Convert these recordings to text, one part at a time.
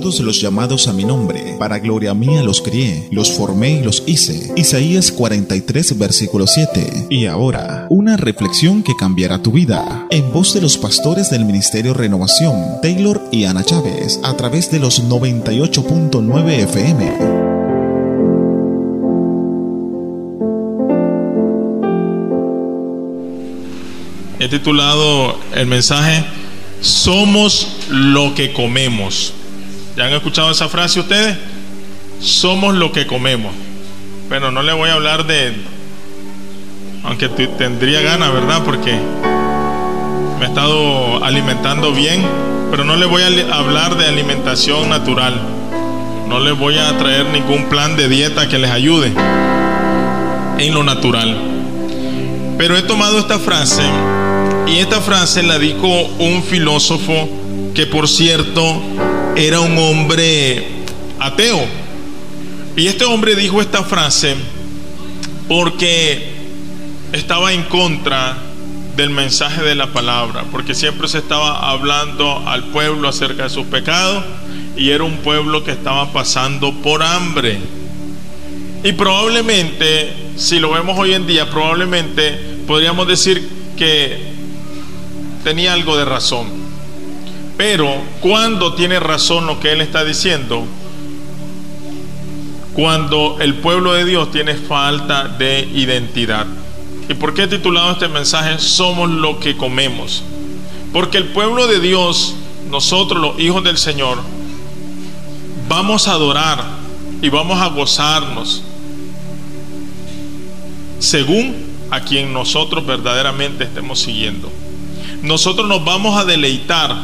todos los llamados a mi nombre, para gloria mía los crié, los formé y los hice. Isaías 43, versículo 7. Y ahora, una reflexión que cambiará tu vida, en voz de los pastores del Ministerio Renovación, Taylor y Ana Chávez, a través de los 98.9 FM. He titulado el mensaje Somos lo que comemos. ¿Ya han escuchado esa frase ustedes? Somos lo que comemos. Pero no le voy a hablar de, aunque tendría ganas, ¿verdad? Porque me he estado alimentando bien, pero no le voy a hablar de alimentación natural. No les voy a traer ningún plan de dieta que les ayude en lo natural. Pero he tomado esta frase y esta frase la dijo un filósofo que por cierto era un hombre ateo. Y este hombre dijo esta frase porque estaba en contra del mensaje de la palabra, porque siempre se estaba hablando al pueblo acerca de sus pecados y era un pueblo que estaba pasando por hambre. Y probablemente, si lo vemos hoy en día, probablemente podríamos decir que tenía algo de razón. Pero cuando tiene razón lo que él está diciendo, cuando el pueblo de Dios tiene falta de identidad. ¿Y por qué he titulado este mensaje Somos lo que comemos? Porque el pueblo de Dios, nosotros los hijos del Señor, vamos a adorar y vamos a gozarnos según a quien nosotros verdaderamente estemos siguiendo nosotros nos vamos a deleitar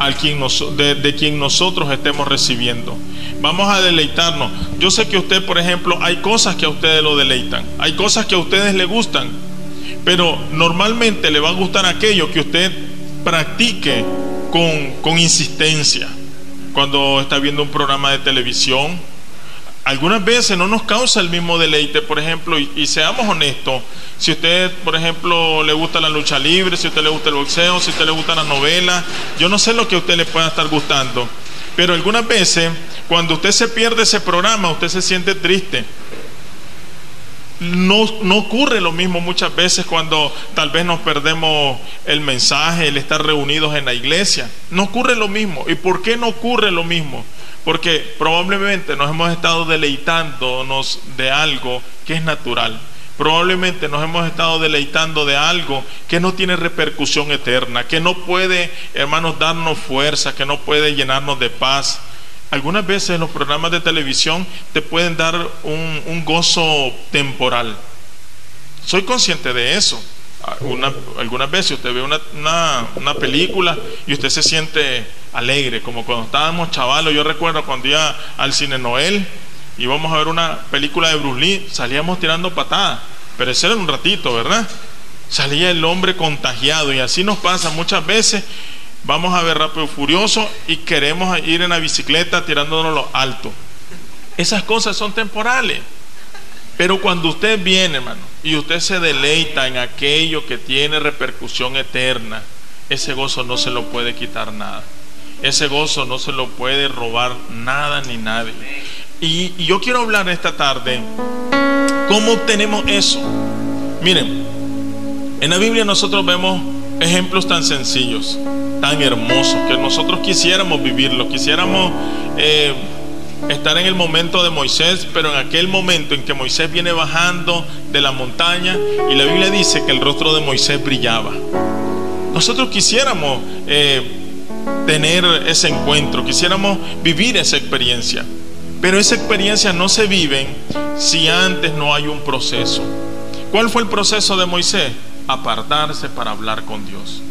al quien de, quien nosotros estemos recibiendo. Vamos a deleitarnos. Yo sé que usted, por ejemplo, hay cosas que a ustedes lo deleitan, hay cosas que a ustedes le gustan, pero normalmente le va a gustar aquello que usted practique con, con insistencia. Cuando está viendo un programa de televisión, algunas veces no nos causa el mismo deleite, por ejemplo, y, seamos honestos, si usted, por ejemplo, le gusta la lucha libre, si a usted le gusta el boxeo, si a usted le gusta la novela, yo no sé lo que a usted le pueda estar gustando, pero algunas veces, cuando usted se pierde ese programa, usted se siente triste. No, ocurre lo mismo muchas veces cuando tal vez nos perdemos el mensaje, el estar reunidos en la iglesia. No ocurre lo mismo. ¿Y por qué no ocurre lo mismo? Porque probablemente nos hemos estado deleitándonos de algo que es natural. Probablemente nos hemos estado deleitando de algo que no tiene repercusión eterna, que no puede, hermanos, darnos fuerza, que no puede llenarnos de paz. Algunas veces los programas de televisión te pueden dar un, gozo temporal. Soy consciente de eso. algunas veces usted ve una, una película y usted se siente alegre, como cuando estábamos chavalos. Yo recuerdo cuando iba al cine Noel, íbamos a ver una película de Bruce Lee, salíamos tirando patadas, pero ese era un ratito, ¿verdad? Salía el hombre contagiado y así nos pasa muchas veces. Vamos a ver Rápido Furioso y queremos ir en la bicicleta tirándonos lo alto. Esas cosas son temporales. Pero cuando usted viene, hermano, y usted se deleita en aquello que tiene repercusión eterna, ese gozo no se lo puede quitar nada. Ese gozo no se lo puede robar nada ni nadie. Y, yo quiero hablar esta tarde cómo obtenemos eso. Miren, en la Biblia nosotros vemos ejemplos tan sencillos, tan hermosos, que nosotros quisiéramos vivirlo, quisiéramos eh, estar en el momento de Moisés, pero en aquel momento en que Moisés viene bajando de la montaña y la Biblia dice que el rostro de Moisés brillaba. Nosotros quisiéramos eh, tener ese encuentro, quisiéramos vivir esa experiencia. Pero esa experiencia no se vive si antes no hay un proceso. ¿Cuál fue el proceso de Moisés? Apartarse para hablar con Dios.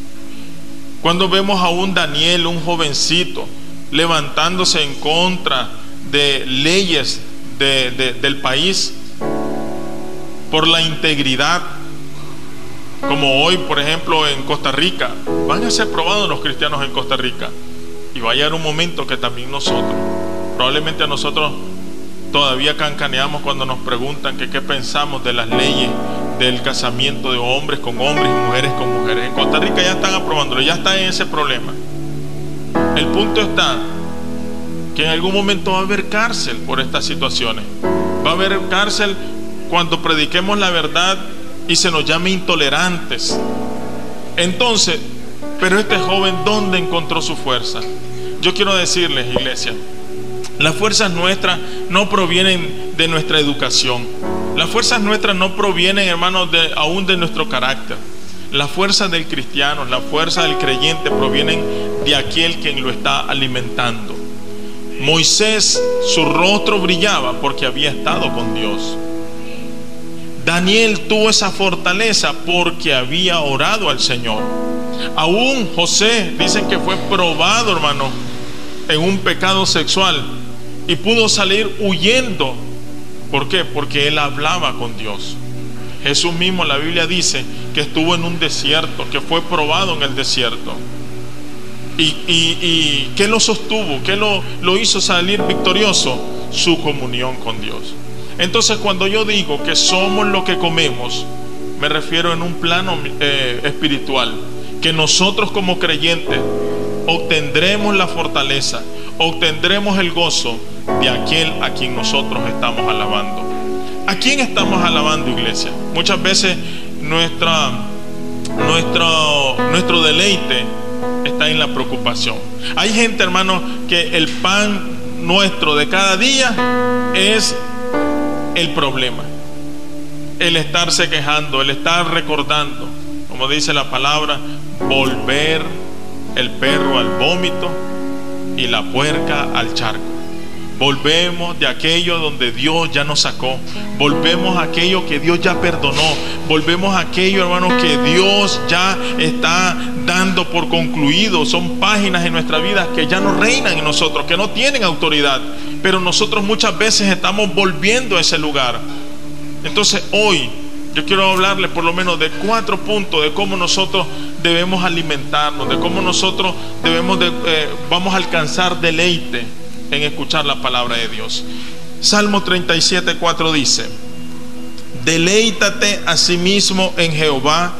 Cuando vemos a un Daniel, un jovencito, levantándose en contra de leyes del país por la integridad, como hoy, por ejemplo, en Costa Rica, van a ser probados los cristianos en Costa Rica. Y va a llegar un momento que también nosotros, probablemente a nosotros todavía cancaneamos cuando nos preguntan qué pensamos de las leyes del casamiento de hombres con hombres y mujeres con mujeres. En Costa Rica ya están aprobándolo, ya está en ese problema. El punto está que en algún momento va a haber cárcel por estas situaciones. Va a haber cárcel cuando prediquemos la verdad y se nos llame intolerantes. Entonces, pero este joven, ¿dónde encontró su fuerza? Yo quiero decirles, iglesia, las fuerzas nuestras no provienen de nuestra educación. Las fuerzas nuestras no provienen, hermanos, de, aún de nuestro carácter. Las fuerzas del cristiano, la fuerza del creyente provienen de aquel quien lo está alimentando. Moisés, su rostro brillaba porque había estado con Dios. Daniel tuvo esa fortaleza porque había orado al Señor. Aún José, dicen que fue probado, hermano, en un pecado sexual y pudo salir huyendo. ¿Por qué? Porque él hablaba con Dios. Jesús mismo, la Biblia dice que estuvo en un desierto, que fue probado en el desierto. ¿Y, y, qué lo sostuvo? ¿Qué lo, lo hizo salir victorioso? Su comunión con Dios. Entonces cuando yo digo que somos lo que comemos, me refiero en un plano eh, espiritual, que nosotros como creyentes obtendremos la fortaleza, obtendremos el gozo de aquel a quien nosotros estamos alabando. ¿A quién estamos alabando, iglesia? Muchas veces nuestra, nuestro, nuestro deleite está en la preocupación. Hay gente, hermano, que el pan nuestro de cada día es el problema. El estarse quejando, el estar recordando, como dice la palabra, volver el perro al vómito y la puerca al charco. Volvemos de aquello donde Dios ya nos sacó. Volvemos a aquello que Dios ya perdonó. Volvemos a aquello, hermanos, que Dios ya está dando por concluido. Son páginas en nuestra vida que ya no reinan en nosotros, que no tienen autoridad. Pero nosotros muchas veces estamos volviendo a ese lugar. Entonces hoy yo quiero hablarle por lo menos de cuatro puntos de cómo nosotros debemos alimentarnos, de cómo nosotros debemos de, eh, vamos a alcanzar deleite en escuchar la palabra de Dios. Salmo 37, 4 dice, deleítate a sí mismo en Jehová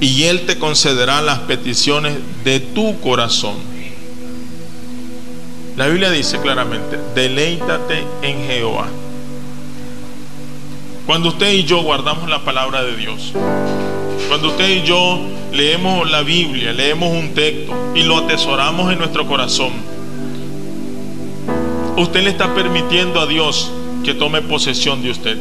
y Él te concederá las peticiones de tu corazón. La Biblia dice claramente, deleítate en Jehová. Cuando usted y yo guardamos la palabra de Dios, cuando usted y yo leemos la Biblia, leemos un texto y lo atesoramos en nuestro corazón, usted le está permitiendo a Dios que tome posesión de usted.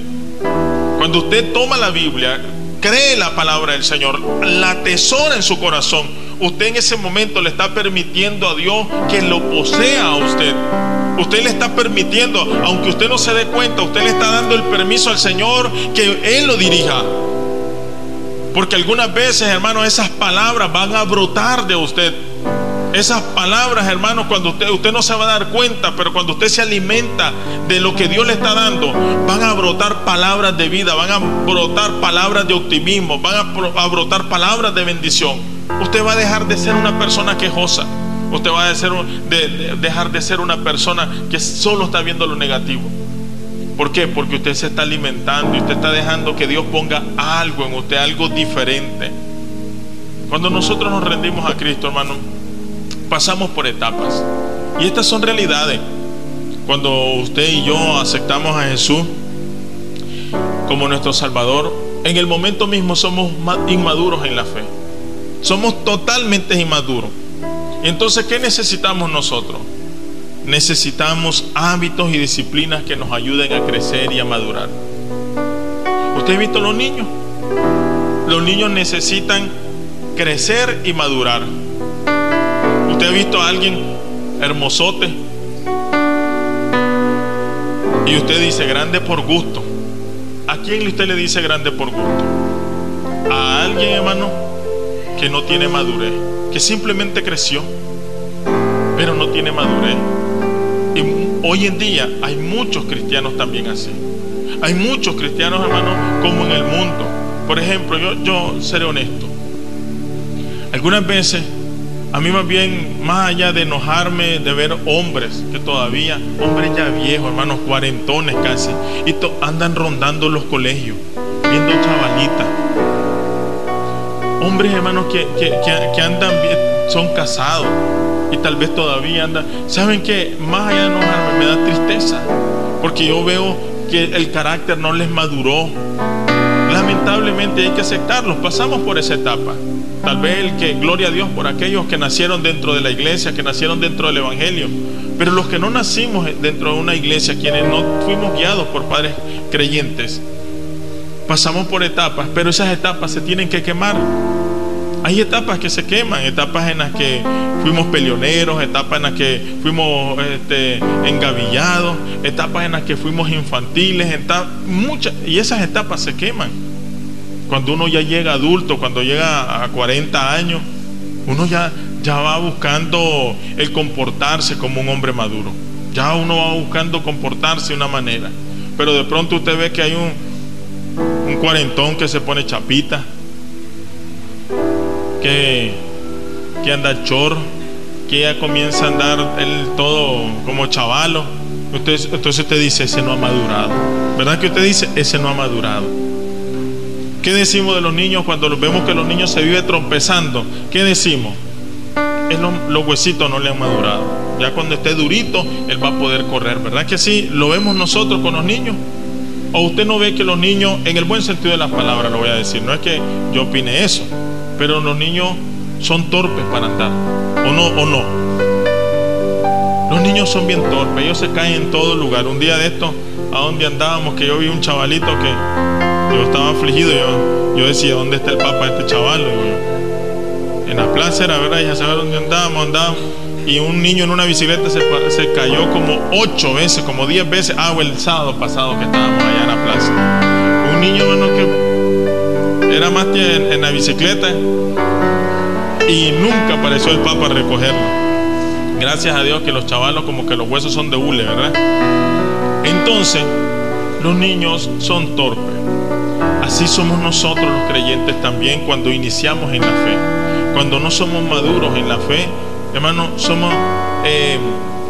Cuando usted toma la Biblia, cree la palabra del Señor, la atesora en su corazón, usted en ese momento le está permitiendo a Dios que lo posea a usted. Usted le está permitiendo, aunque usted no se dé cuenta, usted le está dando el permiso al Señor que Él lo dirija. Porque algunas veces, hermano, esas palabras van a brotar de usted. Esas palabras, hermano, cuando usted, usted no se va a dar cuenta, pero cuando usted se alimenta de lo que Dios le está dando, van a brotar palabras de vida, van a brotar palabras de optimismo, van a, brotar palabras de bendición. Usted va a dejar de ser una persona quejosa. Usted va a dejar de ser una persona que solo está viendo lo negativo. ¿Por qué? Porque usted se está alimentando y usted está dejando que Dios ponga algo en usted, algo diferente. Cuando nosotros nos rendimos a Cristo, hermano, pasamos por etapas. Y estas son realidades. Cuando usted y yo aceptamos a Jesús como nuestro Salvador, en el momento mismo somos inmaduros en la fe. Somos totalmente inmaduros. Entonces, ¿qué necesitamos nosotros? Necesitamos hábitos y disciplinas que nos ayuden a crecer y a madurar. ¿Usted ha visto los niños? Los niños necesitan crecer y madurar. ¿Usted ha visto a alguien hermosote? Y usted dice grande por gusto. ¿A quién usted le dice grande por gusto? A alguien, hermano, que no tiene madurez, que simplemente creció, pero no tiene madurez. Y hoy en día hay muchos cristianos también así. Hay muchos cristianos, hermano, como en el mundo. Por ejemplo, yo, yo seré honesto. Algunas veces a mí más bien, más allá de enojarme de ver hombres que todavía, hombres ya viejos, hermanos, cuarentones casi, y andan rondando los colegios, viendo chavalitas. Hombres, hermanos, que, que, que, andan bien, son casados, y tal vez todavía anda. ¿Saben qué? Más allá de enojarme, me da tristeza. Porque yo veo que el carácter no les maduró. Lamentablemente hay que aceptarlos. Pasamos por esa etapa. Tal vez el que, gloria a Dios por aquellos que nacieron dentro de la iglesia, que nacieron dentro del Evangelio. Pero los que no nacimos dentro de una iglesia, quienes no fuimos guiados por padres creyentes, pasamos por etapas, pero esas etapas se tienen que quemar. Hay etapas que se queman, etapas en las que fuimos peleoneros, etapas en las que fuimos este, engavillados, etapas en las que fuimos infantiles, muchas, y esas etapas se queman. Cuando uno ya llega adulto, cuando llega a 40 años, uno ya, ya va buscando el comportarse como un hombre maduro. Ya uno va buscando comportarse de una manera. Pero de pronto usted ve que hay un, un cuarentón que se pone chapita, que, anda chor, que ya comienza a andar el todo como chavalo. Entonces, entonces usted dice, ese no ha madurado. ¿Verdad que usted dice, ese no ha madurado? ¿Qué decimos de los niños cuando vemos que los niños se viven trompezando? ¿Qué decimos? Es los huesitos no le han madurado. Ya cuando esté durito, él va a poder correr. ¿Verdad que así lo vemos nosotros con los niños? ¿O usted no ve que los niños, en el buen sentido de las palabras, lo voy a decir, no es que yo opine eso, pero los niños son torpes para andar, o no, o no. Los niños son bien torpes, ellos se caen en todo lugar. Un día de esto, a donde andábamos, que yo vi un chavalito que yo estaba afligido, yo, yo decía, ¿dónde está el papá de este chaval? en la plaza era, ¿verdad? Ya saber dónde andábamos, andábamos. Y un niño en una bicicleta se, se cayó como ocho veces, como diez veces. Ah, el sábado pasado que estábamos allá en la plaza. Un niño, hermano, que era más que en, la bicicleta y nunca apareció el Papa a recogerlo. Gracias a Dios que los chavalos como que los huesos son de hule, ¿verdad? Entonces, los niños son torpes. Así somos nosotros los creyentes también cuando iniciamos en la fe. Cuando no somos maduros en la fe, hermano, somos eh,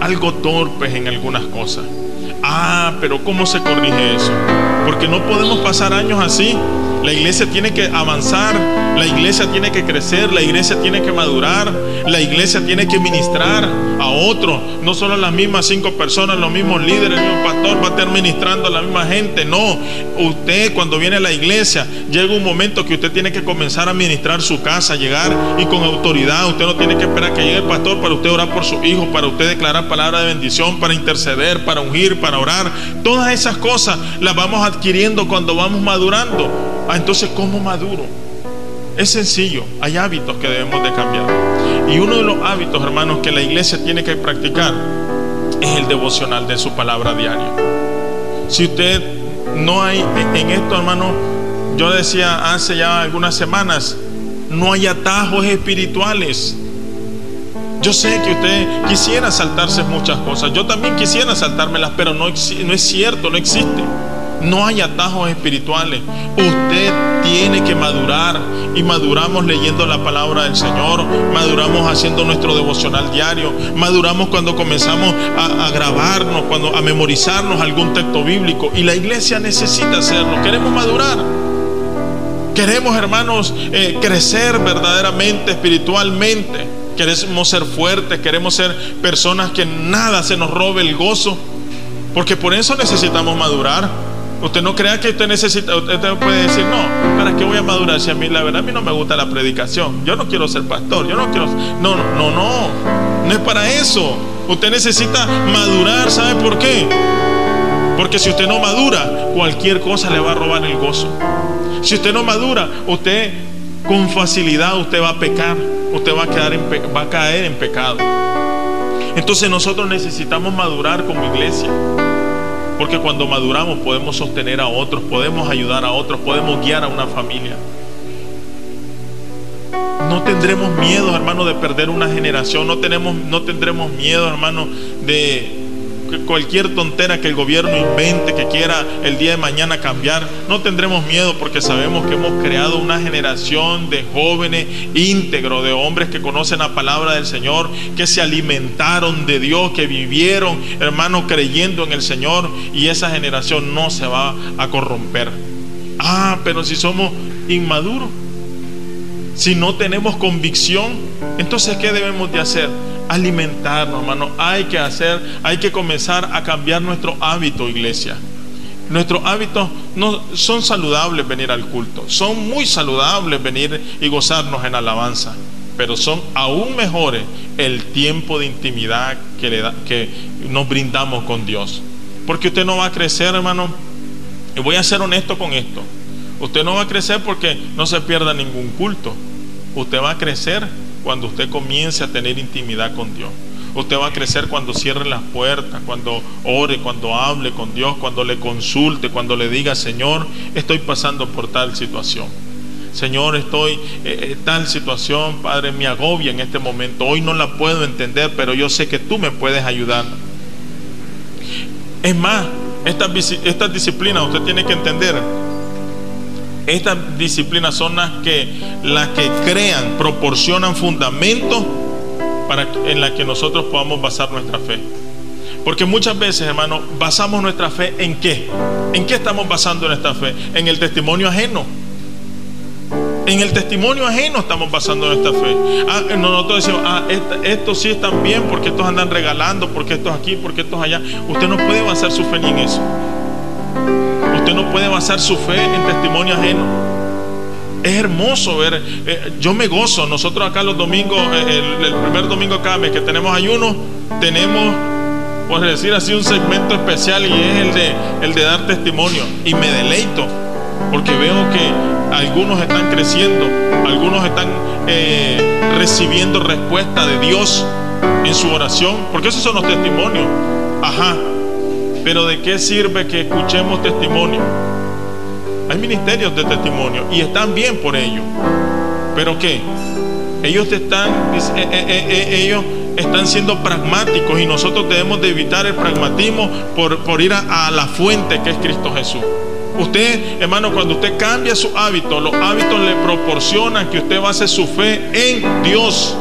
algo torpes en algunas cosas. Ah, pero ¿cómo se corrige eso? Porque no podemos pasar años así la iglesia tiene que avanzar, la iglesia tiene que crecer, la iglesia tiene que madurar, la iglesia tiene que ministrar a otros, no solo las mismas cinco personas, los mismos líderes, el mismo pastor va a estar ministrando a la misma gente, no. Usted cuando viene a la iglesia llega un momento que usted tiene que comenzar a ministrar su casa, llegar y con autoridad, usted no tiene que esperar que llegue el pastor para usted orar por su hijo, para usted declarar palabra de bendición, para interceder, para ungir, para orar. Todas esas cosas las vamos adquiriendo cuando vamos madurando. Ah, entonces, ¿cómo maduro? Es sencillo, hay hábitos que debemos de cambiar. Y uno de los hábitos, hermanos, que la iglesia tiene que practicar es el devocional de su palabra diaria. Si usted no hay en esto, hermano, yo decía hace ya algunas semanas, no hay atajos espirituales. Yo sé que usted quisiera saltarse muchas cosas, yo también quisiera saltármelas, pero no, no es cierto, no existe. No hay atajos espirituales. Usted tiene que madurar y maduramos leyendo la palabra del Señor, maduramos haciendo nuestro devocional diario, maduramos cuando comenzamos a, grabarnos, cuando a memorizarnos algún texto bíblico y la iglesia necesita hacerlo. Queremos madurar. Queremos, hermanos, eh, crecer verdaderamente, espiritualmente. Queremos ser fuertes, queremos ser personas que nada se nos robe el gozo. Porque por eso necesitamos madurar. Usted no crea que usted necesita, usted puede decir, no, ¿para qué voy a madurar si a mí la verdad a mí no me gusta la predicación? Yo no quiero ser pastor, yo no quiero, no, no, no, no es para eso. Usted necesita madurar, ¿sabe por qué? Porque si usted no madura, cualquier cosa le va a robar el gozo. Si usted no madura, usted con facilidad usted va a pecar, usted va a, quedar en, va a caer en pecado. Entonces nosotros necesitamos madurar como iglesia. Porque cuando maduramos podemos sostener a otros, podemos ayudar a otros, podemos guiar a una familia. No tendremos miedo, hermano, de perder una generación. No, tenemos, no tendremos miedo, hermano, de cualquier tontera que el gobierno invente, que quiera el día de mañana cambiar, no tendremos miedo porque sabemos que hemos creado una generación de jóvenes íntegros, de hombres que conocen la palabra del Señor, que se alimentaron de Dios, que vivieron, hermano, creyendo en el Señor y esa generación no se va a corromper. Ah, pero si somos inmaduros, si no tenemos convicción, entonces ¿qué debemos de hacer? Alimentarnos, hermano. Hay que hacer, hay que comenzar a cambiar nuestro hábito, iglesia. Nuestros hábitos no son saludables venir al culto, son muy saludables venir y gozarnos en alabanza, pero son aún mejores el tiempo de intimidad que, que nos brindamos con Dios. Porque usted no va a crecer, hermano. Y voy a ser honesto con esto. Usted no va a crecer porque no se pierda ningún culto. Usted va a crecer cuando usted comience a tener intimidad con Dios. Usted va a crecer cuando cierre las puertas, cuando ore, cuando hable con Dios, cuando le consulte, cuando le diga, Señor, estoy pasando por tal situación. Señor, estoy eh, eh, tal situación, Padre, me agobia en este momento. Hoy no la puedo entender, pero yo sé que tú me puedes ayudar. Es más, estas, estas disciplinas usted tiene que entender estas disciplinas son las que, las que crean, proporcionan fundamentos para, en las que nosotros podamos basar nuestra fe. Porque muchas veces, hermano, basamos nuestra fe en qué? ¿En qué estamos basando nuestra fe? En el testimonio ajeno. En el testimonio ajeno estamos basando nuestra fe. Ah, nosotros decimos, ah, estos sí están bien porque estos andan regalando, porque estos aquí, porque estos allá. Usted no puede basar su fe ni en eso. Usted no puede basar su fe en testimonio ajeno. Es hermoso ver, eh, yo me gozo, nosotros acá los domingos, eh, el, primer domingo cada mes que tenemos ayuno, tenemos, por decir así, un segmento especial y es el de, el de dar testimonio. Y me deleito, porque veo que algunos están creciendo, algunos están eh, recibiendo respuesta de Dios en su oración, porque esos son los testimonios. Ajá, pero ¿de qué sirve que escuchemos testimonio? Hay ministerios de testimonio y están bien por ello. ¿Pero qué? Ellos están, eh, eh, eh, ellos están siendo pragmáticos y nosotros debemos de evitar el pragmatismo por, por ir a, a la fuente que es Cristo Jesús. Usted, hermano, cuando usted cambia su hábito, los hábitos le proporcionan que usted base su fe en Dios.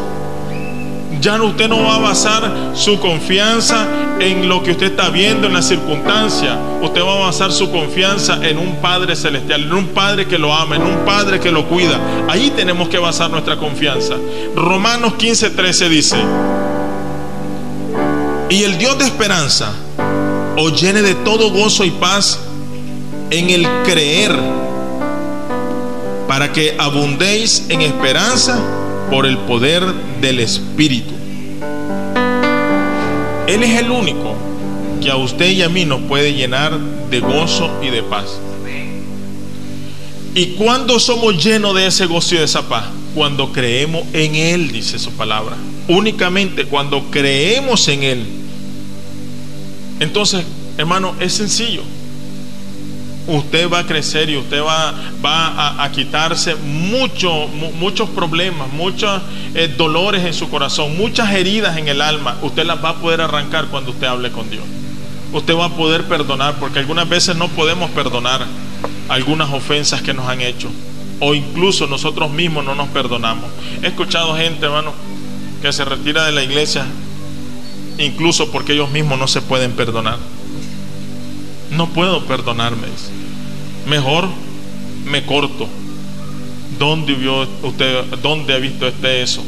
Ya usted no va a basar su confianza en lo que usted está viendo en la circunstancia. Usted va a basar su confianza en un Padre celestial, en un Padre que lo ama, en un Padre que lo cuida. Ahí tenemos que basar nuestra confianza. Romanos 15:13 dice, y el Dios de esperanza os llene de todo gozo y paz en el creer, para que abundéis en esperanza por el poder del Espíritu. Él es el único que a usted y a mí nos puede llenar de gozo y de paz. ¿Y cuando somos llenos de ese gozo y de esa paz? Cuando creemos en Él, dice su palabra. Únicamente cuando creemos en Él. Entonces, hermano, es sencillo usted va a crecer y usted va, a, quitarse mucho, muchos problemas, muchos eh, dolores en su corazón, muchas heridas en el alma. Usted las va a poder arrancar cuando usted hable con Dios. Usted va a poder perdonar, porque algunas veces no podemos perdonar algunas ofensas que nos han hecho. O incluso nosotros mismos no nos perdonamos. He escuchado gente, hermano, que se retira de la iglesia, incluso porque ellos mismos no se pueden perdonar. No puedo perdonarme. Mejor me corto. ¿Dónde vio usted, dónde ha visto este eso?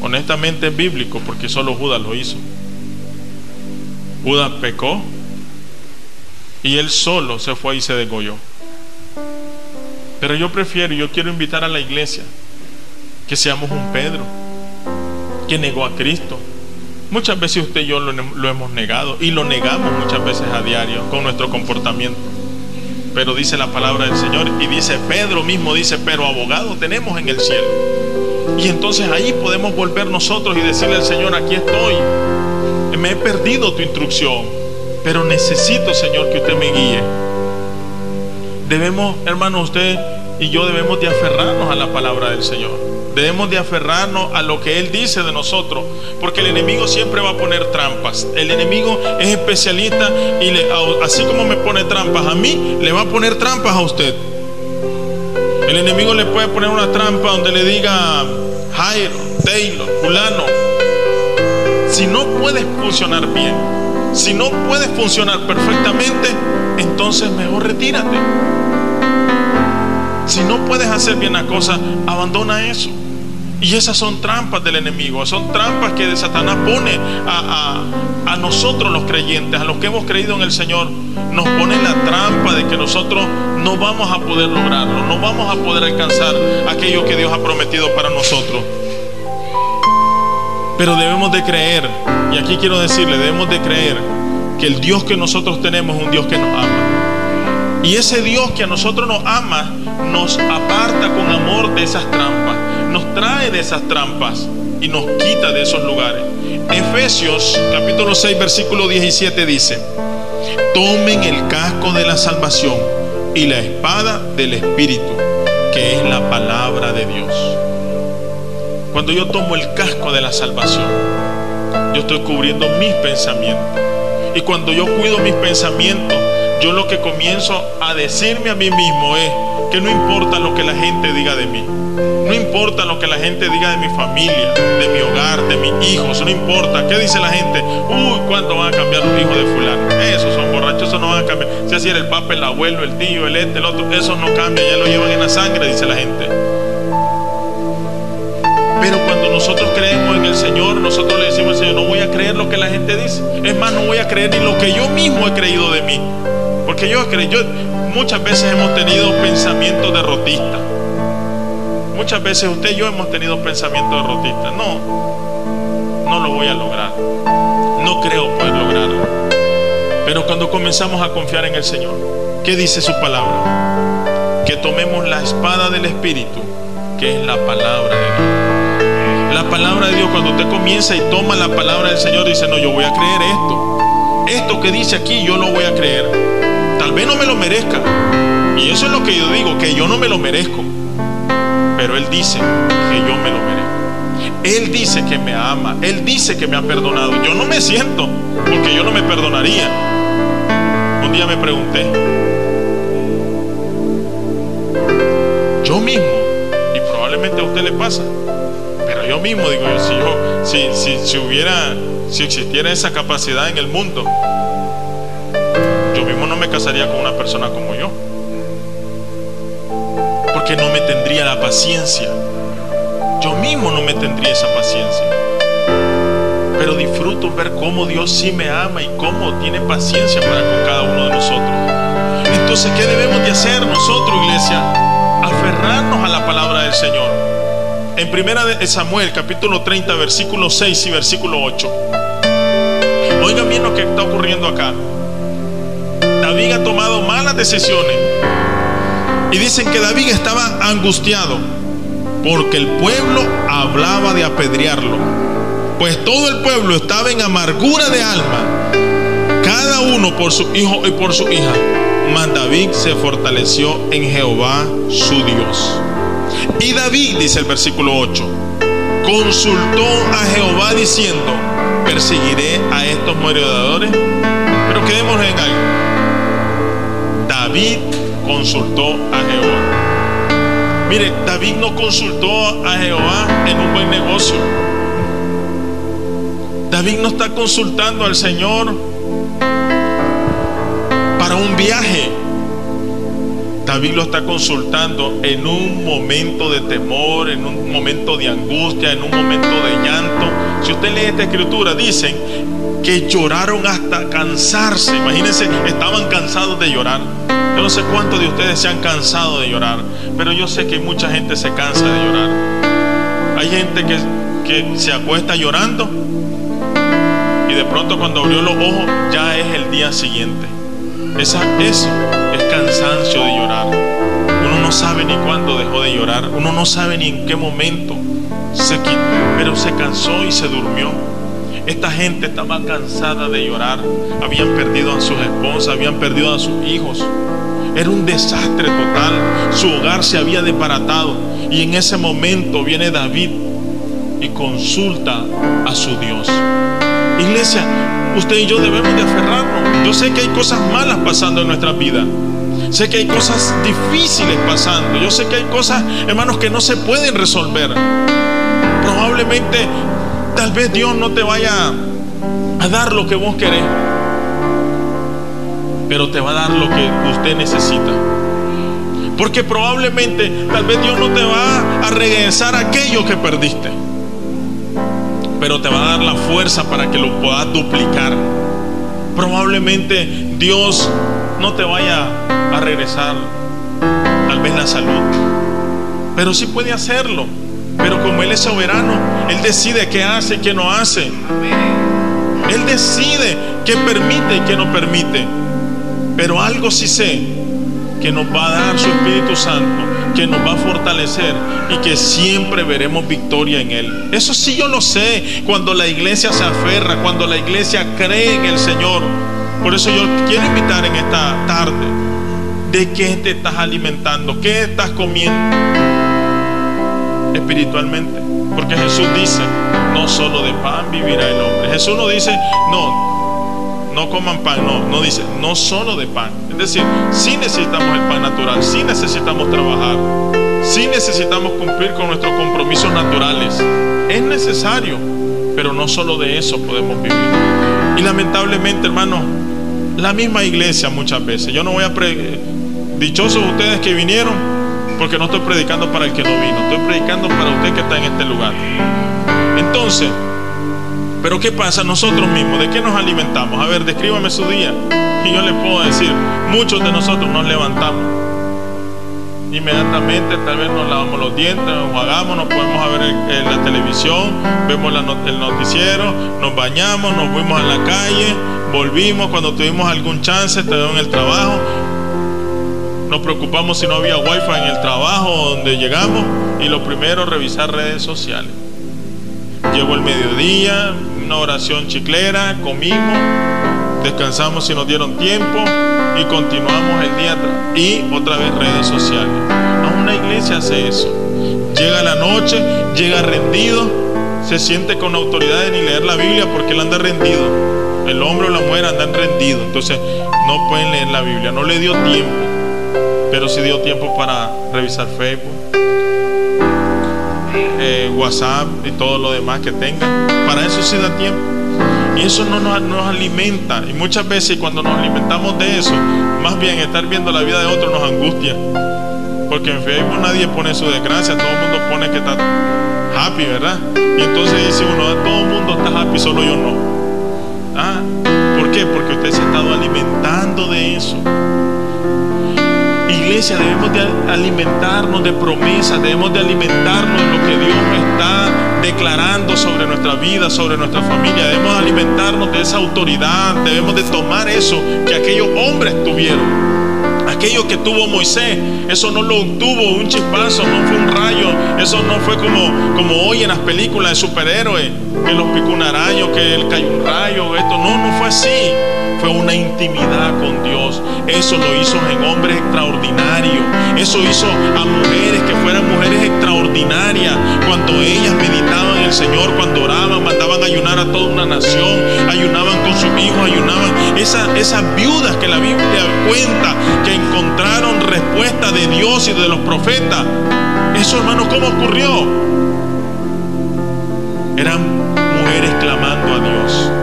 Honestamente es bíblico porque solo Judas lo hizo. Judas pecó y él solo se fue y se degolló. Pero yo prefiero, yo quiero invitar a la iglesia que seamos un Pedro que negó a Cristo, Muchas veces usted y yo lo, hemos negado y lo negamos muchas veces a diario con nuestro comportamiento. Pero dice la palabra del Señor y dice, Pedro mismo dice, pero abogado tenemos en el cielo. Y entonces ahí podemos volver nosotros y decirle al Señor, aquí estoy. Me he perdido tu instrucción, pero necesito, Señor, que usted me guíe. Debemos, hermano, usted y yo debemos de aferrarnos a la palabra del Señor. Debemos de aferrarnos a lo que Él dice de nosotros, porque el enemigo siempre va a poner trampas. El enemigo es especialista y así como me pone trampas a mí, le va a poner trampas a usted. El enemigo le puede poner una trampa donde le diga Jairo, Taylor, fulano. Si no puedes funcionar bien, si no puedes funcionar perfectamente, entonces mejor retírate. Si no puedes hacer bien la cosa, abandona eso. Y esas son trampas del enemigo, son trampas que Satanás pone a, a, nosotros los creyentes, a los que hemos creído en el Señor, nos pone la trampa de que nosotros no vamos a poder lograrlo, no vamos a poder alcanzar aquello que Dios ha prometido para nosotros. Pero debemos de creer, y aquí quiero decirle, debemos de creer que el Dios que nosotros tenemos es un Dios que nos ama. Y ese Dios que a nosotros nos ama, nos aparta con amor de esas trampas nos trae de esas trampas y nos quita de esos lugares. Efesios capítulo 6 versículo 17 dice, tomen el casco de la salvación y la espada del Espíritu, que es la palabra de Dios. Cuando yo tomo el casco de la salvación, yo estoy cubriendo mis pensamientos. Y cuando yo cuido mis pensamientos, yo lo que comienzo a decirme a mí mismo es que no importa lo que la gente diga de mí. Importa lo que la gente diga de mi familia, de mi hogar, de mis hijos, no importa. ¿Qué dice la gente? Uy, ¿cuánto van a cambiar los hijos de fulano? Esos son borrachos, esos no van a cambiar. Si así era el papá, el abuelo, el tío, el este, el otro, esos no cambian, ya lo llevan en la sangre, dice la gente. Pero cuando nosotros creemos en el Señor, nosotros le decimos al Señor, no voy a creer lo que la gente dice. Es más, no voy a creer ni lo que yo mismo he creído de mí. Porque yo, yo muchas veces hemos tenido pensamientos derrotistas. Muchas veces usted y yo hemos tenido pensamientos derrotistas. No, no lo voy a lograr. No creo poder lograrlo. Pero cuando comenzamos a confiar en el Señor, ¿qué dice su palabra? Que tomemos la espada del Espíritu, que es la palabra de Dios. La palabra de Dios, cuando usted comienza y toma la palabra del Señor, dice, no, yo voy a creer esto. Esto que dice aquí, yo lo voy a creer. Tal vez no me lo merezca. Y eso es lo que yo digo, que yo no me lo merezco pero Él dice que yo me lo merezco. Él dice que me ama, Él dice que me ha perdonado. Yo no me siento, porque yo no me perdonaría. Un día me pregunté, yo mismo, y probablemente a usted le pasa, pero yo mismo digo, si yo, si, si, si hubiera, si existiera esa capacidad en el mundo, yo mismo no me casaría con una persona como yo no me tendría la paciencia. Yo mismo no me tendría esa paciencia. Pero disfruto ver cómo Dios sí me ama y cómo tiene paciencia para con cada uno de nosotros. Entonces, ¿qué debemos de hacer nosotros, iglesia? Aferrarnos a la palabra del Señor. En primera de Samuel, capítulo 30, versículo 6 y versículo 8. Oigan bien lo que está ocurriendo acá. David ha tomado malas decisiones y dicen que David estaba angustiado porque el pueblo hablaba de apedrearlo. Pues todo el pueblo estaba en amargura de alma, cada uno por su hijo y por su hija. Mas David se fortaleció en Jehová su Dios. Y David, dice el versículo 8, consultó a Jehová diciendo, perseguiré a estos merodeadores. Pero quedémonos en algo. David consultó a Jehová. Mire, David no consultó a Jehová en un buen negocio. David no está consultando al Señor para un viaje. David lo está consultando en un momento de temor, en un momento de angustia, en un momento de llanto. Si usted lee esta escritura, dicen que lloraron hasta cansarse. Imagínense, estaban cansados de llorar. Yo no sé cuántos de ustedes se han cansado de llorar, pero yo sé que mucha gente se cansa de llorar. Hay gente que, que se acuesta llorando y de pronto cuando abrió los ojos ya es el día siguiente. Esa, eso es cansancio de llorar. Uno no sabe ni cuándo dejó de llorar, uno no sabe ni en qué momento se quitó, pero se cansó y se durmió. Esta gente estaba cansada de llorar. Habían perdido a sus esposas, habían perdido a sus hijos. Era un desastre total. Su hogar se había desbaratado. Y en ese momento viene David y consulta a su Dios. Iglesia, usted y yo debemos de aferrarnos. Yo sé que hay cosas malas pasando en nuestra vida. Sé que hay cosas difíciles pasando. Yo sé que hay cosas, hermanos, que no se pueden resolver. Probablemente Tal vez Dios no te vaya a dar lo que vos querés, pero te va a dar lo que usted necesita. Porque probablemente tal vez Dios no te va a regresar aquello que perdiste. Pero te va a dar la fuerza para que lo puedas duplicar. Probablemente Dios no te vaya a regresar tal vez la salud. Pero sí puede hacerlo. Pero como Él es soberano, Él decide qué hace y qué no hace. Él decide qué permite y qué no permite. Pero algo sí sé, que nos va a dar su Espíritu Santo, que nos va a fortalecer y que siempre veremos victoria en Él. Eso sí yo lo sé, cuando la iglesia se aferra, cuando la iglesia cree en el Señor. Por eso yo quiero invitar en esta tarde, ¿de qué te estás alimentando? ¿Qué estás comiendo espiritualmente? Porque Jesús dice, no solo de pan vivirá el hombre. Jesús no dice, no, no coman pan, no, no dice, no solo de pan. Es decir, sí necesitamos el pan natural, sí necesitamos trabajar, sí necesitamos cumplir con nuestros compromisos naturales. Es necesario, pero no solo de eso podemos vivir. Y lamentablemente, hermano, la misma iglesia muchas veces, yo no voy a... Pre Dichosos ustedes que vinieron, porque no estoy predicando para el que no vino, estoy predicando para usted que está en este lugar. Entonces, pero ¿qué pasa nosotros mismos? ¿De qué nos alimentamos? A ver, descríbame su día. Y yo le puedo decir, muchos de nosotros nos levantamos. Inmediatamente tal vez nos lavamos los dientes, nos jugamos, nos podemos ver en la televisión, vemos el noticiero, nos bañamos, nos fuimos a la calle, volvimos cuando tuvimos algún chance, estuvimos en el trabajo, nos preocupamos si no había wifi en el trabajo donde llegamos y lo primero revisar redes sociales. Llegó el mediodía, oración chiclera, comimos, descansamos si nos dieron tiempo y continuamos el día y otra vez redes sociales. A una iglesia hace eso. Llega la noche, llega rendido, se siente con autoridad de ni leer la Biblia porque él anda rendido. El hombre o la mujer andan rendido, entonces no pueden leer la Biblia, no le dio tiempo. Pero si dio tiempo para revisar Facebook, eh, WhatsApp y todo lo demás que tengan. Para eso sí da tiempo. Y eso no nos, nos, alimenta. Y muchas veces cuando nos alimentamos de eso, más bien estar viendo la vida de otro nos angustia. Porque en Facebook nadie pone su desgracia, todo el mundo pone que está happy, ¿verdad? Y entonces dice uno, todo el mundo está happy, solo yo no. ¿Ah? ¿Por qué? Porque usted se ha estado alimentando de eso. Debemos de alimentarnos de promesas, debemos de alimentarnos de lo que Dios está declarando sobre nuestra vida, sobre nuestra familia. Debemos alimentarnos de esa autoridad, debemos de tomar eso que aquellos hombres tuvieron. Aquello que tuvo Moisés, eso no lo obtuvo un chispazo, no fue un rayo, eso no fue como, como hoy en las películas de superhéroes, que los picó un araño, que él cayó un rayo, esto no, no fue así fue una intimidad con Dios. Eso lo hizo en hombres extraordinarios. Eso hizo a mujeres que fueran mujeres extraordinarias. Cuando ellas meditaban en el Señor, cuando oraban, mandaban ayunar a toda una nación, ayunaban con sus hijos, ayunaban. esas viudas que la Biblia cuenta que encontraron respuesta de Dios y de los profetas. Eso, hermano, ¿cómo ocurrió? Eran mujeres clamando a Dios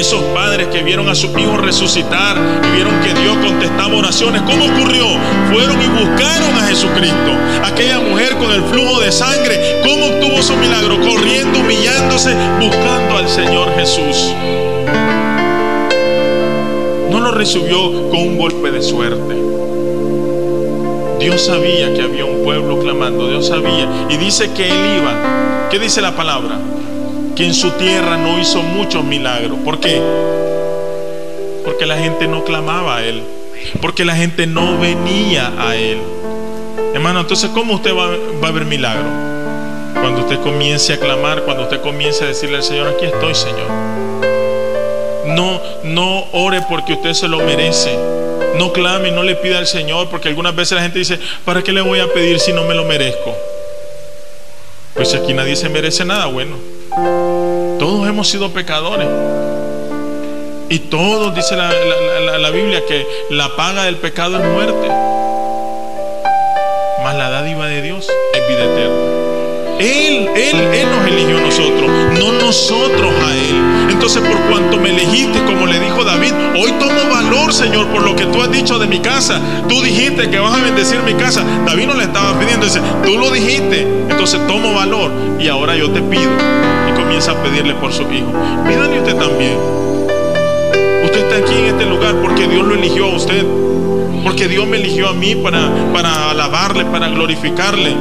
esos padres que vieron a sus hijos resucitar y vieron que Dios contestaba oraciones, ¿cómo ocurrió? Fueron y buscaron a Jesucristo. Aquella mujer con el flujo de sangre, ¿cómo obtuvo su milagro? Corriendo, humillándose, buscando al Señor Jesús. No lo recibió con un golpe de suerte. Dios sabía que había un pueblo clamando, Dios sabía. Y dice que él iba. ¿Qué dice la palabra? Que en su tierra no hizo muchos milagros. ¿Por qué? Porque la gente no clamaba a Él. Porque la gente no venía a Él. Hermano, entonces, ¿cómo usted va, a ver milagro? Cuando usted comience a clamar, cuando usted comience a decirle al Señor, aquí estoy, Señor. No, no ore porque usted se lo merece. No clame, no le pida al Señor, porque algunas veces la gente dice, ¿para qué le voy a pedir si no me lo merezco? Pues aquí nadie se merece nada bueno. Todos hemos sido pecadores. Y todos, dice la, Biblia, que la paga del pecado es muerte. Mas la dádiva de Dios es vida eterna. Él, Él, Él nos eligió a nosotros, no nosotros a Él. Entonces, por cuanto me elegiste, como le dijo David, hoy tomo valor, Señor, por lo que tú has dicho de mi casa. Tú dijiste que vas a bendecir mi casa. David no le estaba pidiendo, dice, tú lo dijiste. Entonces tomo valor y ahora yo te pido. Comienza a pedirle por su hijo. Pídale usted también. Usted está aquí en este lugar porque Dios lo eligió a usted. Porque Dios me eligió a mí para, para alabarle, para glorificarle.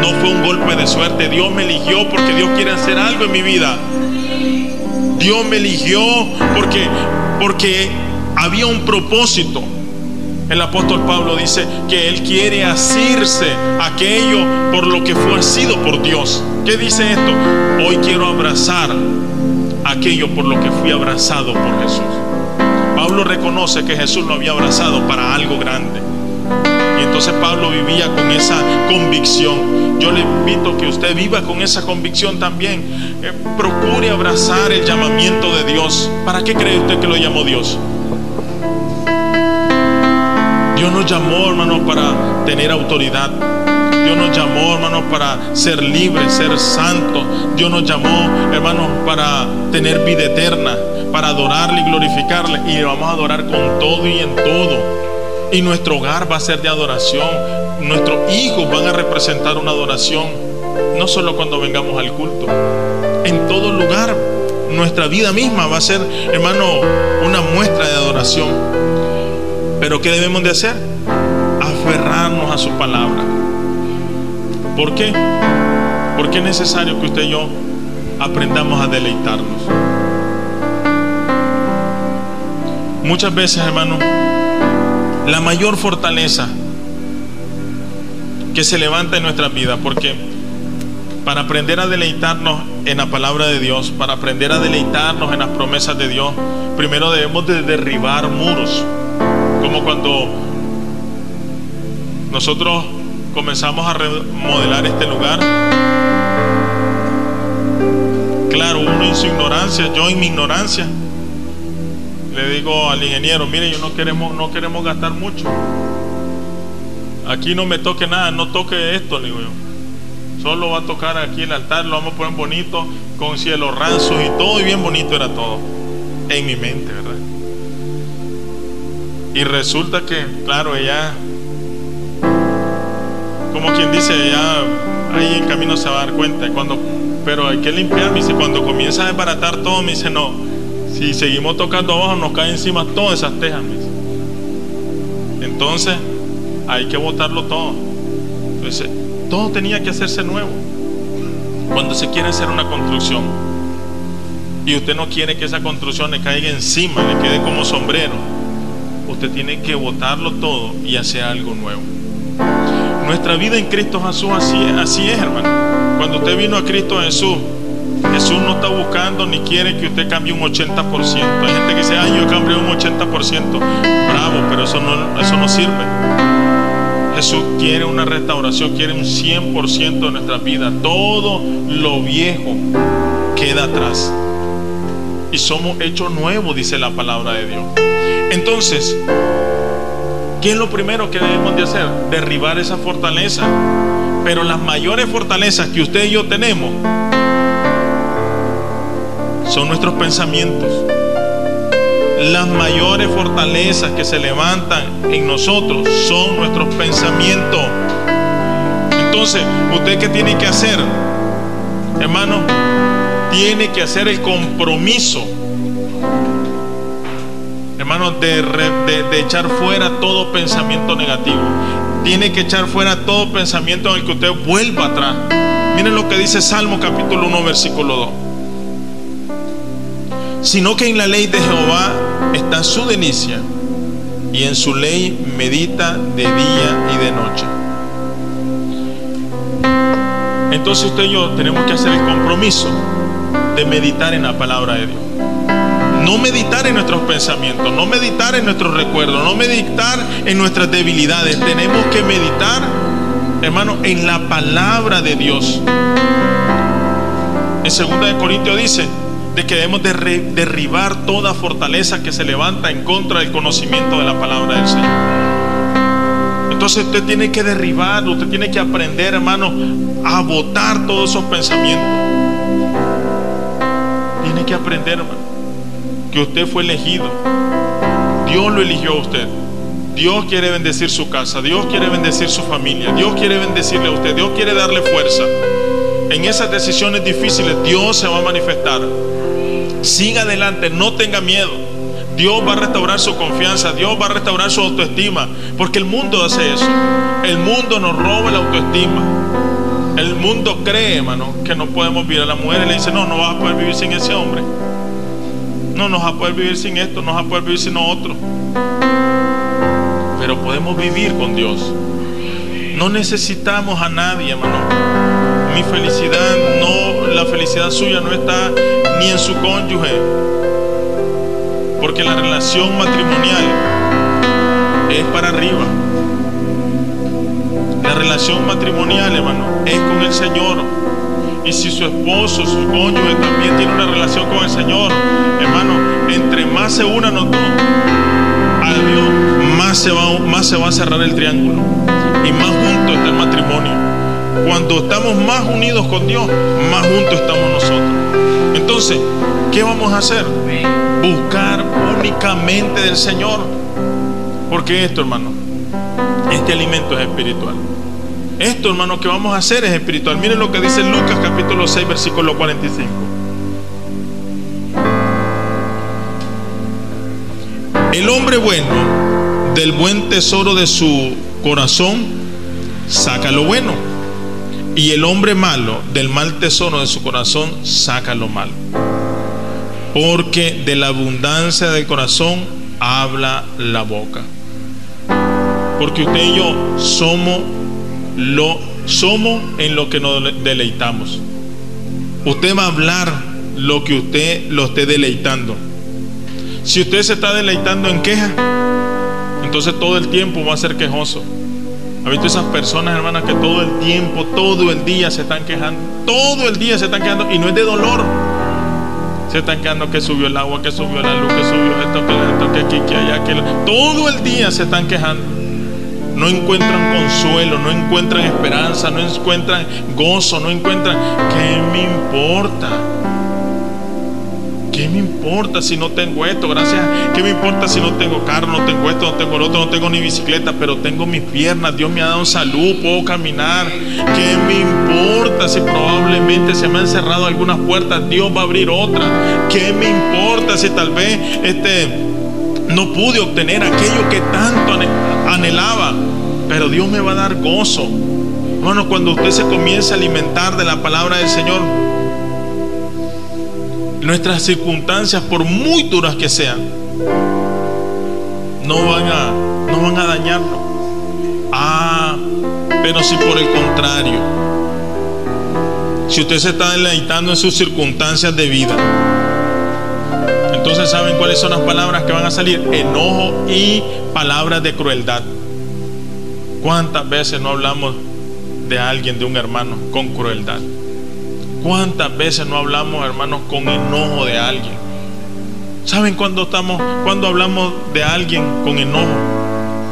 No fue un golpe de suerte. Dios me eligió porque Dios quiere hacer algo en mi vida. Dios me eligió porque, porque había un propósito. El apóstol Pablo dice que él quiere asirse aquello por lo que fue asido por Dios. ¿Qué dice esto? Hoy quiero abrazar aquello por lo que fui abrazado por Jesús. Pablo reconoce que Jesús lo había abrazado para algo grande. Y entonces Pablo vivía con esa convicción. Yo le invito que usted viva con esa convicción también. Eh, procure abrazar el llamamiento de Dios. ¿Para qué cree usted que lo llamó Dios? Dios nos llamó, hermano, para tener autoridad. Dios nos llamó, hermano, para ser libres, ser santos. Dios nos llamó, hermano, para tener vida eterna, para adorarle y glorificarle. Y vamos a adorar con todo y en todo. Y nuestro hogar va a ser de adoración. Nuestros hijos van a representar una adoración. No solo cuando vengamos al culto. En todo lugar, nuestra vida misma va a ser, hermano, una muestra de adoración. Pero ¿qué debemos de hacer? Aferrarnos a su palabra. ¿Por qué? Porque es necesario que usted y yo aprendamos a deleitarnos. Muchas veces, hermano, la mayor fortaleza que se levanta en nuestra vida, porque para aprender a deleitarnos en la palabra de Dios, para aprender a deleitarnos en las promesas de Dios, primero debemos de derribar muros, como cuando nosotros comenzamos a remodelar este lugar. Claro, uno en su ignorancia, yo en mi ignorancia, le digo al ingeniero, mire, yo no queremos, no queremos gastar mucho. Aquí no me toque nada, no toque esto, le. Solo va a tocar aquí el altar, lo vamos a poner bonito, con cielos ranzos y todo, y bien bonito era todo. En mi mente, ¿verdad? Y resulta que, claro, ella como quien dice, ya ahí en camino se va a dar cuenta. Cuando, pero hay que limpiar, me dice, cuando comienza a desbaratar todo, me dice, no, si seguimos tocando abajo nos cae encima todas esas tejas. Entonces, hay que botarlo todo. Entonces, todo tenía que hacerse nuevo. Cuando se quiere hacer una construcción y usted no quiere que esa construcción le caiga encima, le quede como sombrero, usted tiene que botarlo todo y hacer algo nuevo. Nuestra vida en Cristo Jesús así es, así es, hermano. Cuando usted vino a Cristo Jesús, Jesús no está buscando ni quiere que usted cambie un 80%. Hay gente que dice, ay, yo cambié un 80%. Bravo, pero eso no, eso no sirve. Jesús quiere una restauración, quiere un 100% de nuestra vida. Todo lo viejo queda atrás. Y somos hechos nuevos, dice la palabra de Dios. Entonces, ¿Qué es lo primero que debemos de hacer? Derribar esa fortaleza. Pero las mayores fortalezas que usted y yo tenemos son nuestros pensamientos. Las mayores fortalezas que se levantan en nosotros son nuestros pensamientos. Entonces, ¿usted qué tiene que hacer? Hermano, tiene que hacer el compromiso hermano, de, de, echar fuera todo pensamiento negativo. Tiene que echar fuera todo pensamiento en el que usted vuelva atrás. Miren lo que dice Salmo capítulo 1, versículo 2. Sino que en la ley de Jehová está su delicia, y en su ley medita de día y de noche. Entonces usted y yo tenemos que hacer el compromiso de meditar en la palabra de Dios. No meditar en nuestros pensamientos, no meditar en nuestros recuerdos, no meditar en nuestras debilidades. Tenemos que meditar, hermano, en la palabra de Dios. En 2 de Corintios dice de que debemos de derribar toda fortaleza que se levanta en contra del conocimiento de la palabra del Señor. Entonces usted tiene que derribar, usted tiene que aprender, hermano, a votar todos esos pensamientos. Tiene que aprender, hermano que usted fue elegido, Dios lo eligió a usted. Dios quiere bendecir su casa, Dios quiere bendecir su familia, Dios quiere bendecirle a usted, Dios quiere darle fuerza. En esas decisiones difíciles Dios se va a manifestar. Siga adelante, no tenga miedo. Dios va a restaurar su confianza, Dios va a restaurar su autoestima, porque el mundo hace eso. El mundo nos roba la autoestima. El mundo cree, hermano, que no podemos vivir. A la mujer y le dice, no, no vas a poder vivir sin ese hombre. No, no vas a poder vivir sin esto, no vas a poder vivir sin otro pero podemos vivir con Dios. No necesitamos a nadie, hermano. Mi felicidad no, la felicidad suya no está ni en su cónyuge, porque la relación matrimonial es para arriba. La relación matrimonial, hermano, es con el Señor. Y si su esposo, su cónyuge también tiene una relación con el Señor, hermano, entre más se unan los dos a Dios, más se, va, más se va a cerrar el triángulo y más junto está el matrimonio. Cuando estamos más unidos con Dios, más juntos estamos nosotros. Entonces, ¿qué vamos a hacer? Buscar únicamente del Señor. Porque esto, hermano, este alimento es espiritual. Esto, hermano, que vamos a hacer es espiritual. Miren lo que dice Lucas capítulo 6, versículo 45. El hombre bueno del buen tesoro de su corazón saca lo bueno. Y el hombre malo del mal tesoro de su corazón saca lo malo. Porque de la abundancia del corazón habla la boca. Porque usted y yo somos lo somos en lo que nos deleitamos. Usted va a hablar lo que usted lo esté deleitando. Si usted se está deleitando en queja, entonces todo el tiempo va a ser quejoso. ¿Ha visto esas personas, hermanas, que todo el tiempo, todo el día se están quejando? Todo el día se están quejando y no es de dolor. Se están quejando que subió el agua, que subió la luz, que subió esto, que esto, que aquí, que allá, que todo el día se están quejando. No encuentran consuelo, no encuentran esperanza, no encuentran gozo, no encuentran. ¿Qué me importa? ¿Qué me importa si no tengo esto? Gracias. ¿Qué me importa si no tengo carro, no tengo esto, no tengo lo otro, no tengo ni bicicleta, pero tengo mis piernas? Dios me ha dado salud, puedo caminar. ¿Qué me importa si probablemente se me han cerrado algunas puertas? Dios va a abrir otras. ¿Qué me importa si tal vez este no pude obtener aquello que tanto anhelaba? Pero Dios me va a dar gozo. Bueno, cuando usted se comienza a alimentar de la palabra del Señor, nuestras circunstancias, por muy duras que sean, no van a, no van a dañarnos. Ah, pero si por el contrario, si usted se está deleitando en sus circunstancias de vida, entonces saben cuáles son las palabras que van a salir, enojo y palabras de crueldad. ¿Cuántas veces no hablamos de alguien, de un hermano, con crueldad? ¿Cuántas veces no hablamos, hermanos, con enojo de alguien? ¿Saben cuándo estamos, cuando hablamos de alguien con enojo?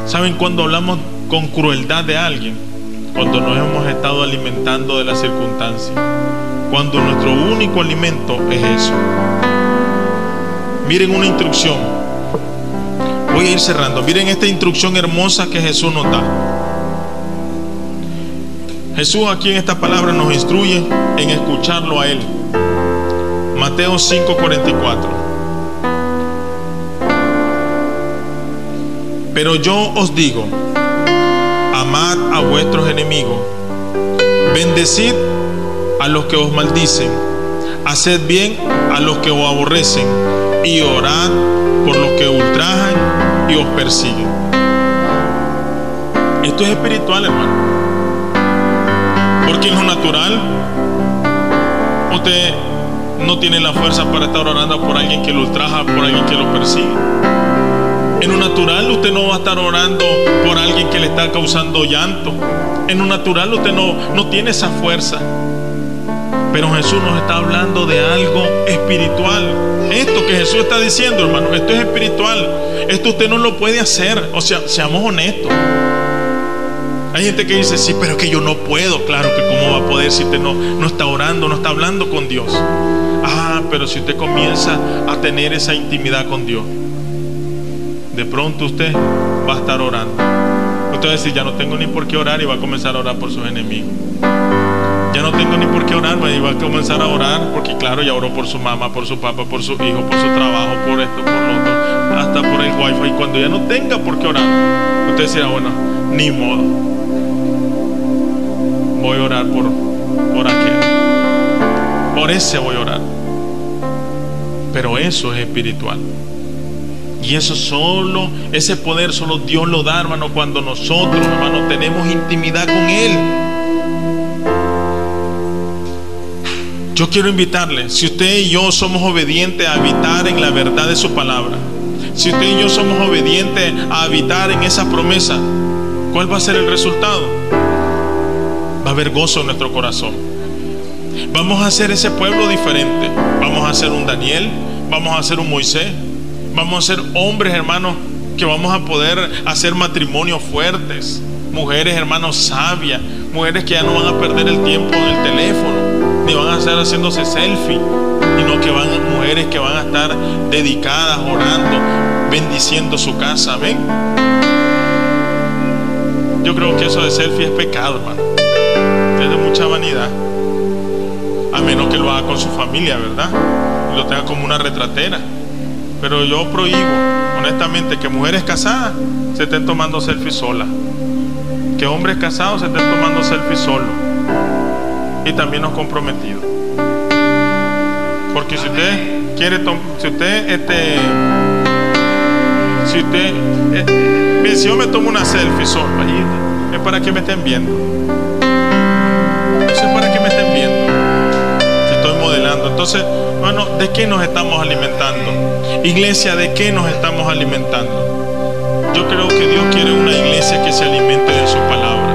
¿Saben cuándo hablamos con crueldad de alguien? Cuando nos hemos estado alimentando de las circunstancias. Cuando nuestro único alimento es eso. Miren una instrucción. Voy a ir cerrando. Miren esta instrucción hermosa que Jesús nos da. Jesús aquí en esta palabra nos instruye en escucharlo a Él. Mateo 5:44. Pero yo os digo, amad a vuestros enemigos, bendecid a los que os maldicen, haced bien a los que os aborrecen y orad por los que ultrajan y os persiguen. Esto es espiritual, hermano. Porque en lo natural, usted no tiene la fuerza para estar orando por alguien que lo ultraja, por alguien que lo persigue. En lo natural usted no va a estar orando por alguien que le está causando llanto. En lo natural usted no, no tiene esa fuerza. Pero Jesús nos está hablando de algo espiritual. Esto que Jesús está diciendo, hermano, esto es espiritual. Esto usted no lo puede hacer. O sea, seamos honestos. Hay gente que dice, sí, pero que yo no puedo. Claro que cómo va a poder si usted no, no está orando, no está hablando con Dios. Ah, pero si usted comienza a tener esa intimidad con Dios, de pronto usted va a estar orando. Usted va a decir, ya no tengo ni por qué orar y va a comenzar a orar por sus enemigos. Ya no tengo ni por qué orar y va a comenzar a orar porque claro, ya oró por su mamá, por su papá, por su hijo, por su trabajo, por esto, por lo otro, hasta por el wifi. Y cuando ya no tenga por qué orar, usted dirá, bueno, ni modo. Voy a orar por, por aquel. Por ese voy a orar. Pero eso es espiritual. Y eso solo, ese poder solo Dios lo da, hermano, cuando nosotros, hermano, tenemos intimidad con Él. Yo quiero invitarle, si usted y yo somos obedientes a habitar en la verdad de su palabra, si usted y yo somos obedientes a habitar en esa promesa, ¿cuál va a ser el resultado? Va a haber gozo en nuestro corazón. Vamos a hacer ese pueblo diferente. Vamos a hacer un Daniel, vamos a hacer un Moisés, vamos a ser hombres, hermanos, que vamos a poder hacer matrimonios fuertes. Mujeres, hermanos, sabias. Mujeres que ya no van a perder el tiempo en el teléfono, ni van a estar haciéndose selfie, sino que van mujeres que van a estar dedicadas, orando, bendiciendo su casa. Amén. Yo creo que eso de selfie es pecado, hermano. Es de mucha vanidad. A menos que lo haga con su familia, ¿verdad? Y lo tenga como una retratera. Pero yo prohíbo, honestamente, que mujeres casadas se estén tomando selfies solas. Que hombres casados se estén tomando selfies solos. Y también los comprometidos. Porque si usted quiere, si usted, este, si usted, eh, si yo me tomo una selfie sola, es para que me estén viendo. Eso es para que me estén viendo. Si estoy modelando. Entonces, bueno, ¿de qué nos estamos alimentando? Iglesia, ¿de qué nos estamos alimentando? Yo creo que Dios quiere una iglesia que se alimente de su palabra.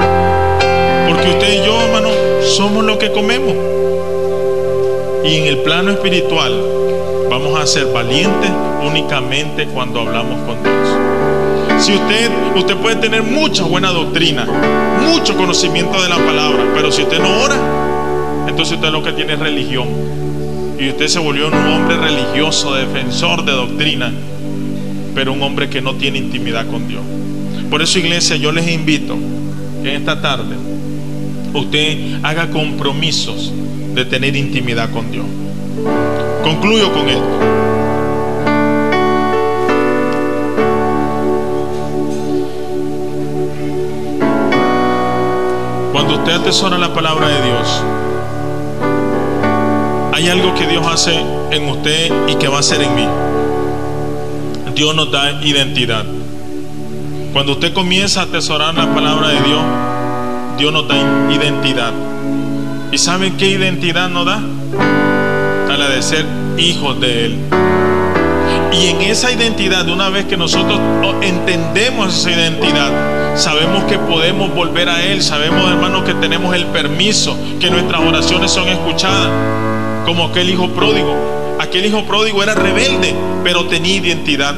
Porque usted y yo, hermano, somos lo que comemos. Y en el plano espiritual vamos a ser valientes únicamente cuando hablamos con Dios. Si usted, usted puede tener mucha buena doctrina, mucho conocimiento de la palabra, pero si usted no ora, entonces usted lo que tiene es religión. Y usted se volvió un hombre religioso, defensor de doctrina, pero un hombre que no tiene intimidad con Dios. Por eso, iglesia, yo les invito que en esta tarde usted haga compromisos de tener intimidad con Dios. Concluyo con esto. Cuando usted atesora la palabra de Dios, hay algo que Dios hace en usted y que va a hacer en mí. Dios nos da identidad. Cuando usted comienza a atesorar la palabra de Dios, Dios nos da identidad. ¿Y saben qué identidad nos da? A la de ser hijos de Él. Y en esa identidad, una vez que nosotros entendemos esa identidad, sabemos que podemos volver a Él, sabemos hermanos que tenemos el permiso, que nuestras oraciones son escuchadas, como aquel hijo pródigo. Aquel hijo pródigo era rebelde, pero tenía identidad.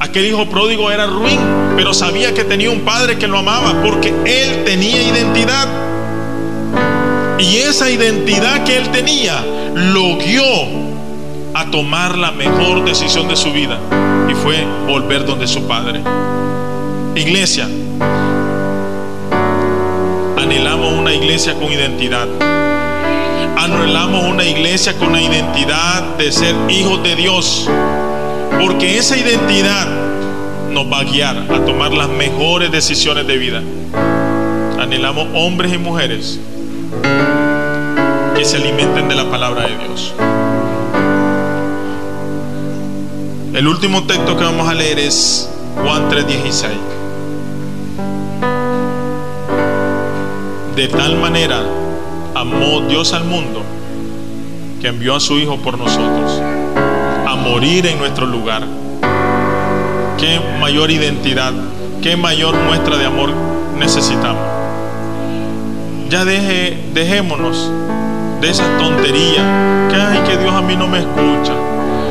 Aquel hijo pródigo era ruin, pero sabía que tenía un padre que lo amaba, porque él tenía identidad. Y esa identidad que él tenía lo guió a tomar la mejor decisión de su vida y fue volver donde su padre. Iglesia, anhelamos una iglesia con identidad. Anhelamos una iglesia con la identidad de ser hijos de Dios. Porque esa identidad nos va a guiar a tomar las mejores decisiones de vida. Anhelamos hombres y mujeres que se alimenten de la palabra de Dios. El último texto que vamos a leer es Juan 3:16. De tal manera amó Dios al mundo que envió a su Hijo por nosotros morir en nuestro lugar. Qué mayor identidad, qué mayor muestra de amor necesitamos. Ya deje, dejémonos de esas tonterías. Que ay, que Dios a mí no me escucha.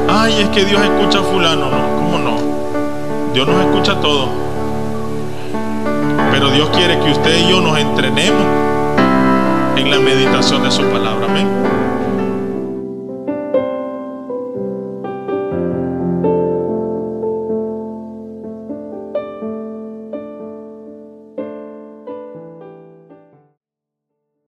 Ay, es que Dios escucha a fulano. No, ¿cómo no? Dios nos escucha todo. Pero Dios quiere que usted y yo nos entrenemos en la meditación de su palabra. Amén.